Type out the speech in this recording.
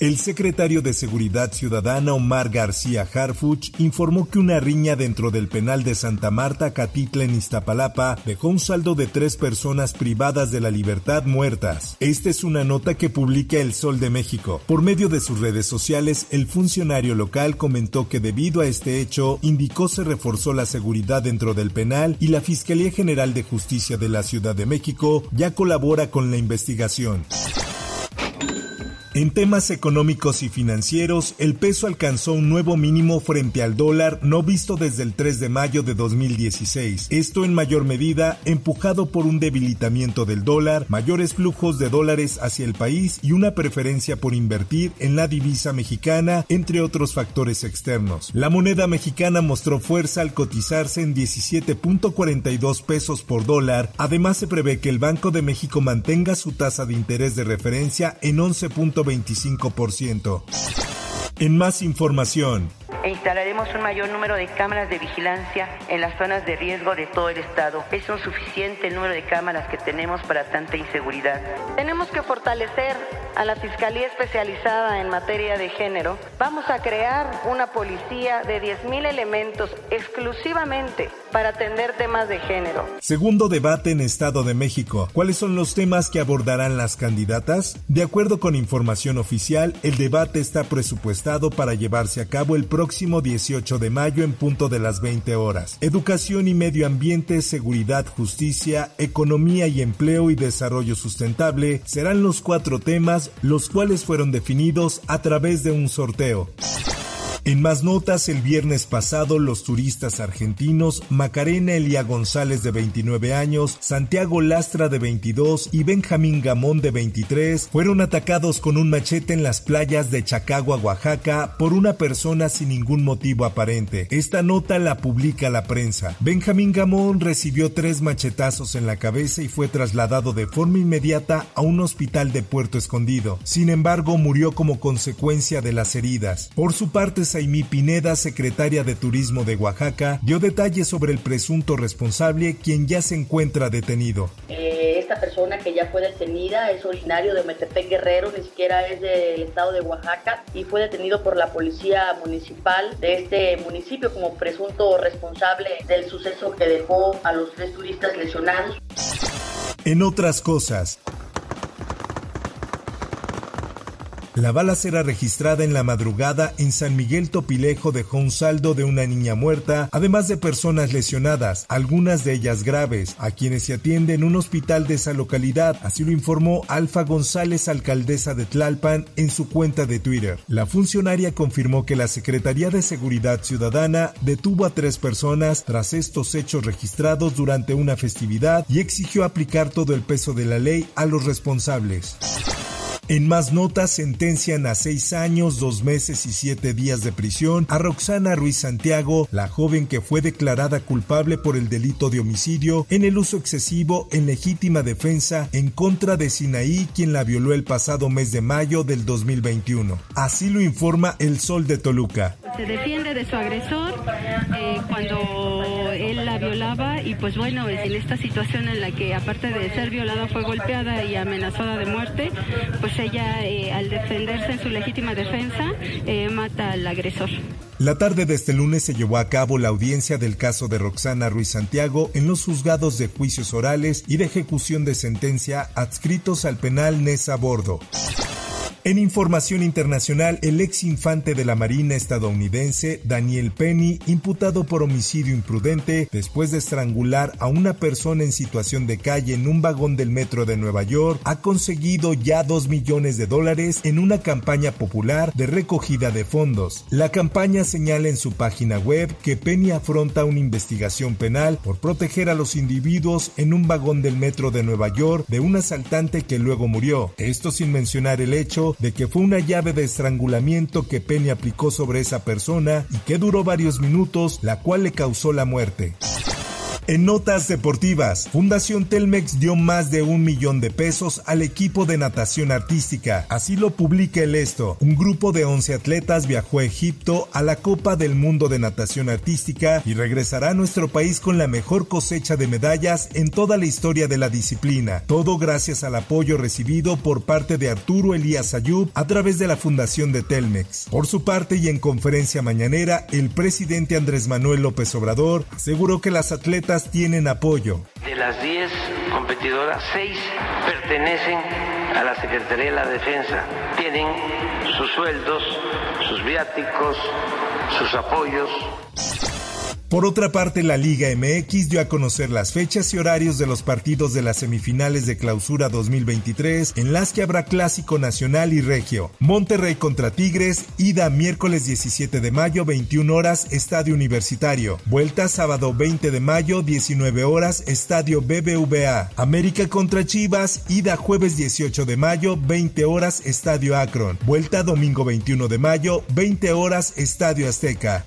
El secretario de Seguridad Ciudadana Omar García Harfuch informó que una riña dentro del penal de Santa Marta, Catitla en Iztapalapa, dejó un saldo de tres personas privadas de la libertad muertas. Esta es una nota que publica El Sol de México. Por medio de sus redes sociales, el funcionario local comentó que debido a este hecho, indicó se reforzó la seguridad dentro del penal y la Fiscalía General de Justicia de la Ciudad de México ya colabora con la investigación. En temas económicos y financieros, el peso alcanzó un nuevo mínimo frente al dólar no visto desde el 3 de mayo de 2016. Esto en mayor medida empujado por un debilitamiento del dólar, mayores flujos de dólares hacia el país y una preferencia por invertir en la divisa mexicana, entre otros factores externos. La moneda mexicana mostró fuerza al cotizarse en 17.42 pesos por dólar. Además, se prevé que el Banco de México mantenga su tasa de interés de referencia en 11. 25%. En más información, e instalaremos un mayor número de cámaras de vigilancia en las zonas de riesgo de todo el estado. Es un suficiente número de cámaras que tenemos para tanta inseguridad. Tenemos que fortalecer a la Fiscalía Especializada en materia de género. Vamos a crear una policía de 10.000 elementos exclusivamente para atender temas de género. Segundo debate en Estado de México. ¿Cuáles son los temas que abordarán las candidatas? De acuerdo con información oficial, el debate está presupuestado para llevarse a cabo el próximo 18 de mayo en punto de las 20 horas. Educación y medio ambiente, seguridad, justicia, economía y empleo y desarrollo sustentable serán los cuatro temas los cuales fueron definidos a través de un sorteo. En más notas, el viernes pasado, los turistas argentinos Macarena Elia González de 29 años, Santiago Lastra de 22 y Benjamín Gamón de 23 fueron atacados con un machete en las playas de Chacagua, Oaxaca, por una persona sin ningún motivo aparente. Esta nota la publica la prensa. Benjamín Gamón recibió tres machetazos en la cabeza y fue trasladado de forma inmediata a un hospital de Puerto Escondido. Sin embargo, murió como consecuencia de las heridas. Por su parte, Saimí Pineda, secretaria de Turismo de Oaxaca, dio detalles sobre el presunto responsable, quien ya se encuentra detenido. Eh, esta persona que ya fue detenida es originario de Metepec Guerrero, ni siquiera es del estado de Oaxaca, y fue detenido por la policía municipal de este municipio como presunto responsable del suceso que dejó a los tres turistas lesionados. En otras cosas, La balacera registrada en la madrugada en San Miguel Topilejo dejó un saldo de una niña muerta, además de personas lesionadas, algunas de ellas graves, a quienes se atiende en un hospital de esa localidad, así lo informó Alfa González, alcaldesa de Tlalpan, en su cuenta de Twitter. La funcionaria confirmó que la Secretaría de Seguridad Ciudadana detuvo a tres personas tras estos hechos registrados durante una festividad y exigió aplicar todo el peso de la ley a los responsables. En más notas, sentencian a seis años, dos meses y siete días de prisión a Roxana Ruiz Santiago, la joven que fue declarada culpable por el delito de homicidio en el uso excesivo en legítima defensa en contra de Sinaí, quien la violó el pasado mes de mayo del 2021. Así lo informa El Sol de Toluca. Se defiende de su agresor eh, cuando él la violaba y pues bueno, en esta situación en la que aparte de ser violada fue golpeada y amenazada de muerte, pues ella eh, al defenderse en su legítima defensa eh, mata al agresor. La tarde de este lunes se llevó a cabo la audiencia del caso de Roxana Ruiz Santiago en los juzgados de juicios orales y de ejecución de sentencia adscritos al penal Nesa Bordo. En información internacional, el ex infante de la Marina estadounidense, Daniel Penny, imputado por homicidio imprudente después de estrangular a una persona en situación de calle en un vagón del metro de Nueva York, ha conseguido ya 2 millones de dólares en una campaña popular de recogida de fondos. La campaña señala en su página web que Penny afronta una investigación penal por proteger a los individuos en un vagón del metro de Nueva York de un asaltante que luego murió. Esto sin mencionar el hecho de que fue una llave de estrangulamiento que Penny aplicó sobre esa persona y que duró varios minutos, la cual le causó la muerte. En notas deportivas, Fundación Telmex dio más de un millón de pesos al equipo de natación artística. Así lo publica el esto. Un grupo de 11 atletas viajó a Egipto a la Copa del Mundo de Natación Artística y regresará a nuestro país con la mejor cosecha de medallas en toda la historia de la disciplina. Todo gracias al apoyo recibido por parte de Arturo Elías Ayub a través de la Fundación de Telmex. Por su parte y en conferencia mañanera, el presidente Andrés Manuel López Obrador aseguró que las atletas tienen apoyo. De las 10 competidoras, 6 pertenecen a la Secretaría de la Defensa. Tienen sus sueldos, sus viáticos, sus apoyos. Por otra parte, la Liga MX dio a conocer las fechas y horarios de los partidos de las semifinales de clausura 2023, en las que habrá clásico nacional y regio. Monterrey contra Tigres, ida miércoles 17 de mayo, 21 horas, Estadio Universitario. Vuelta sábado 20 de mayo, 19 horas, Estadio BBVA. América contra Chivas, ida jueves 18 de mayo, 20 horas, Estadio Akron. Vuelta domingo 21 de mayo, 20 horas, Estadio Azteca.